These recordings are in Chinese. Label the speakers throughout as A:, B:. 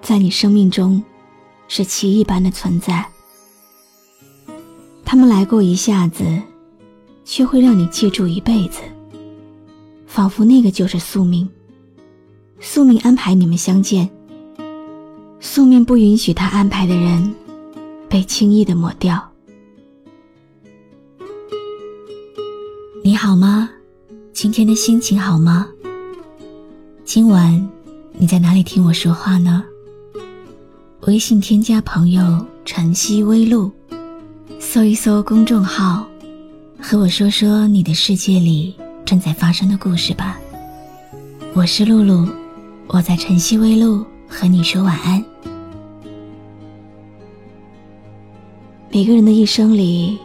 A: 在你生命中是奇异般的存在。他们来过一下子，却会让你记住一辈子，仿佛那个就是宿命。宿命安排你们相见，宿命不允许他安排的人被轻易的抹掉。你好吗？今天的心情好吗？今晚你在哪里听我说话呢？微信添加朋友晨曦微露，搜一搜公众号，和我说说你的世界里正在发生的故事吧。我是露露，我在晨曦微露和你说晚安。每个人的一生里，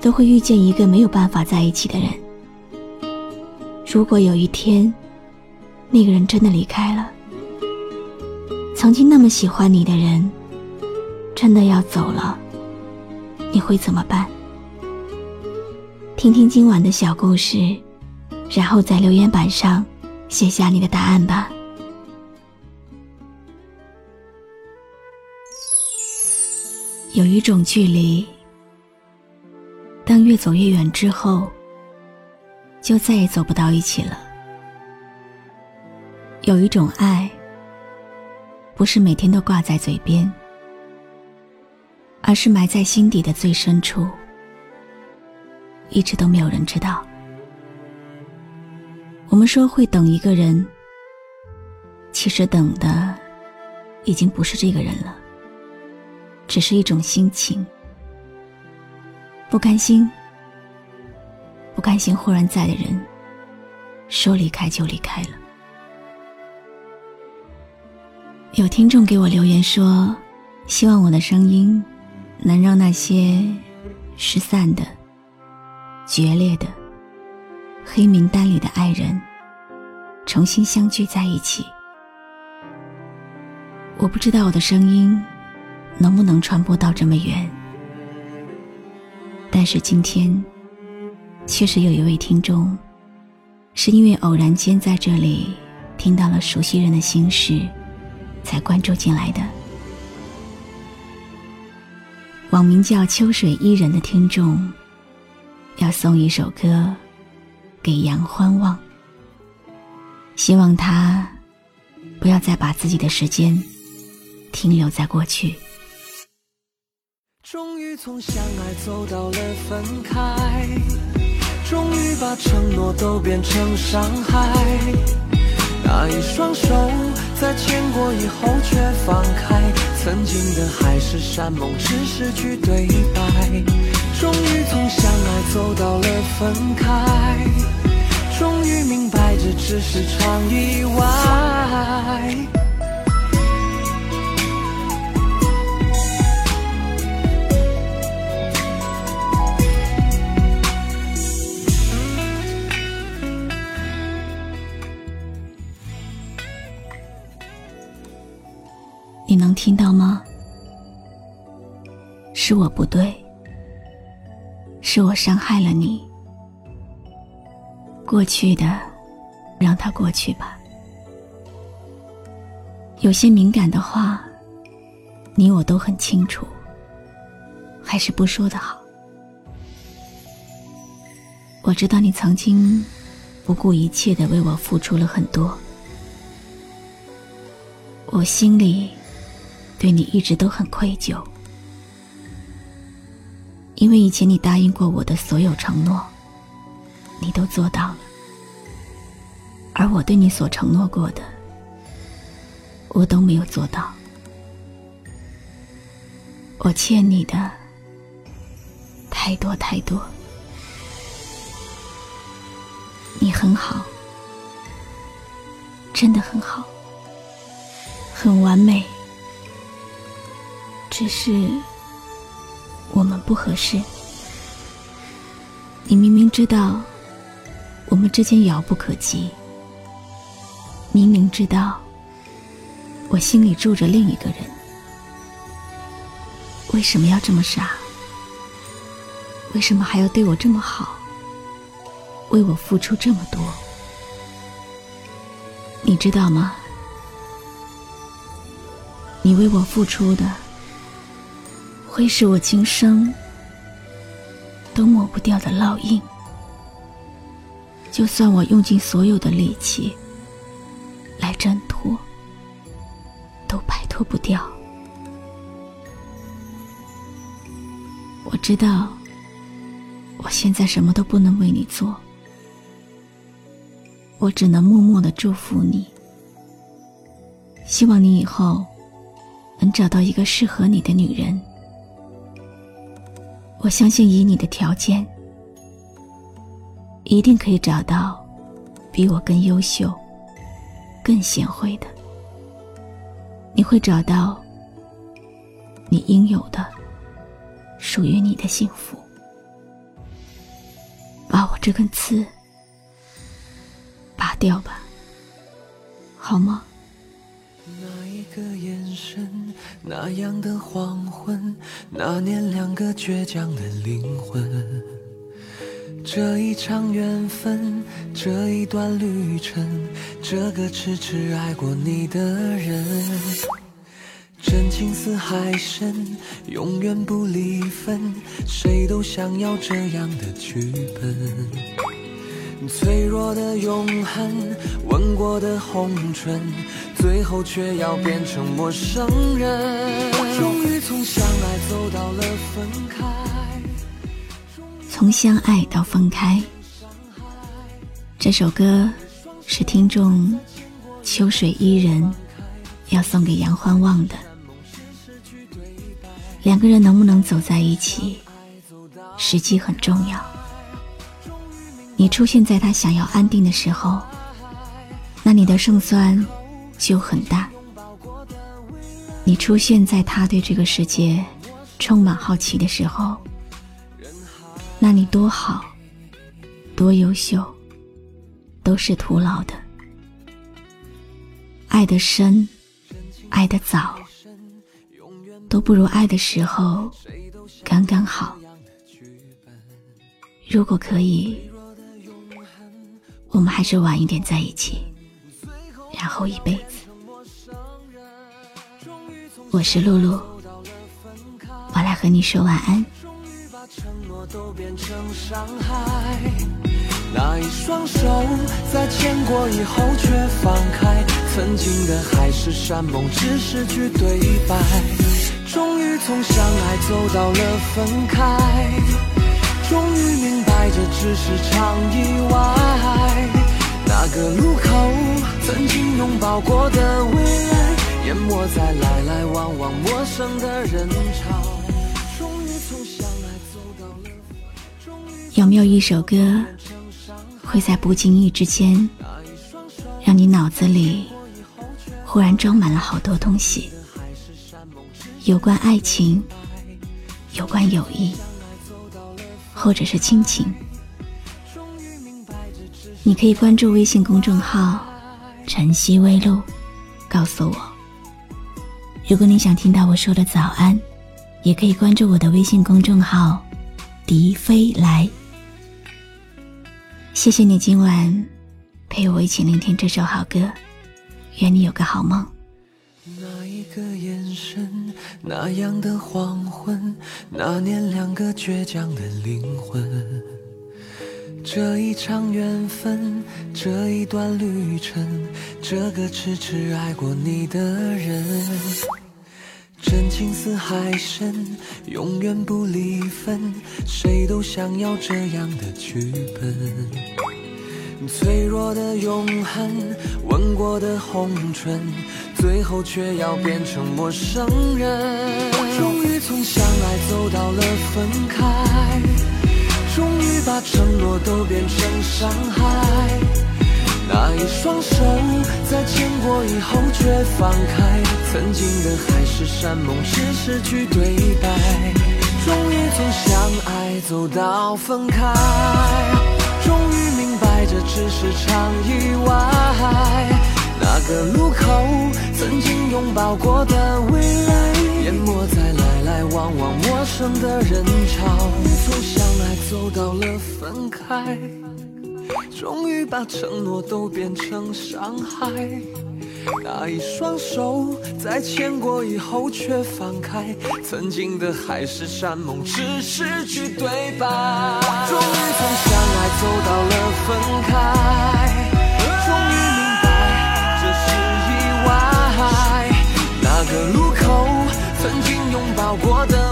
A: 都会遇见一个没有办法在一起的人。如果有一天，那个人真的离开了，曾经那么喜欢你的人，真的要走了，你会怎么办？听听今晚的小故事，然后在留言板上写下你的答案吧。有一种距离，当越走越远之后，就再也走不到一起了。有一种爱，不是每天都挂在嘴边，而是埋在心底的最深处，一直都没有人知道。我们说会等一个人，其实等的已经不是这个人了，只是一种心情，不甘心，不甘心忽然在的人，说离开就离开了。有听众给我留言说，希望我的声音能让那些失散的、决裂的、黑名单里的爱人重新相聚在一起。我不知道我的声音能不能传播到这么远，但是今天确实有一位听众，是因为偶然间在这里听到了熟悉人的心事。才关注进来的，网名叫秋水伊人的听众，要送一首歌给杨欢望，希望他不要再把自己的时间停留在过去。
B: 终于从相爱走到了分开，终于把承诺都变成伤害，那一双手。在牵过以后却放开，曾经的海誓山盟只是句对白。终于从相爱走到了分开，终于明白这只是场意外。
A: 是我不对，是我伤害了你。过去的，让它过去吧。有些敏感的话，你我都很清楚，还是不说的好。我知道你曾经不顾一切的为我付出了很多，我心里。对你一直都很愧疚，因为以前你答应过我的所有承诺，你都做到了，而我对你所承诺过的，我都没有做到。我欠你的太多太多，你很好，真的很好，很完美。只是我们不合适。你明明知道我们之间遥不可及，明明知道我心里住着另一个人，为什么要这么傻？为什么还要对我这么好？为我付出这么多？你知道吗？你为我付出的，会是我今生。都抹不掉的烙印，就算我用尽所有的力气来挣脱，都摆脱不掉。我知道，我现在什么都不能为你做，我只能默默的祝福你，希望你以后能找到一个适合你的女人。我相信，以你的条件，一定可以找到比我更优秀、更贤惠的。你会找到你应有的、属于你的幸福。把我这根刺拔掉吧，好吗？
B: 个眼神，那样的黄昏，那年两个倔强的灵魂。这一场缘分，这一段旅程，这个痴痴爱过你的人，真情似海深，永远不离分，谁都想要这样的剧本。脆弱的永恒，吻过的红唇，最后却要变成陌生人。终于从相爱走到了分开，
A: 从相爱到分开。这首歌是听众秋水伊人要送给杨欢望的。两个人能不能走在一起，时机很重要。你出现在他想要安定的时候，那你的胜算就很大。你出现在他对这个世界充满好奇的时候，那你多好，多优秀，都是徒劳的。爱的深，爱的早，都不如爱的时候刚刚好。如果可以。我们还是晚一点在一起，然后一辈子。我是露露，我来和你说晚安。
B: 都变成伤害那一双手在牵过以后却放开，曾经的海誓山盟只是句对白。终于从相爱走到了分开，终于明白这只是场意外。那个路，拥抱过的未来，淹没在来来往往陌生的人潮。终于从相爱走到了
A: 有没有一首歌，会在不经意之间，让你脑子里忽然装满了好多东西？有关爱情，有关友谊，或者是亲情。你可以关注微信公众号“晨曦微露”，告诉我。如果你想听到我说的早安，也可以关注我的微信公众号“笛飞来”。谢谢你今晚陪我一起聆听这首好歌，愿你有个好梦。
B: 那一个眼神，那样的黄昏，那年两个倔强的灵魂。这一场缘分，这一段旅程，这个痴痴爱过你的人，真情似海深，永远不离分，谁都想要这样的剧本。脆弱的永恒，吻过的红唇，最后却要变成陌生人。终于从相爱走到了分开。终于把承诺都变成伤害，那一双手在牵过以后却放开，曾经的海誓山盟只是句对白，终于从相爱走到分开，终于明白这只是场意外。那个路口曾经拥抱过的未来，淹没在来往往陌生的人潮从相爱走到了分开终于把承诺都变成伤害那一双手在牵过以后却放开曾经的海誓山盟只是句对白终于从相爱走到了分开。终于明白这是意外。那个路口曾经熬过的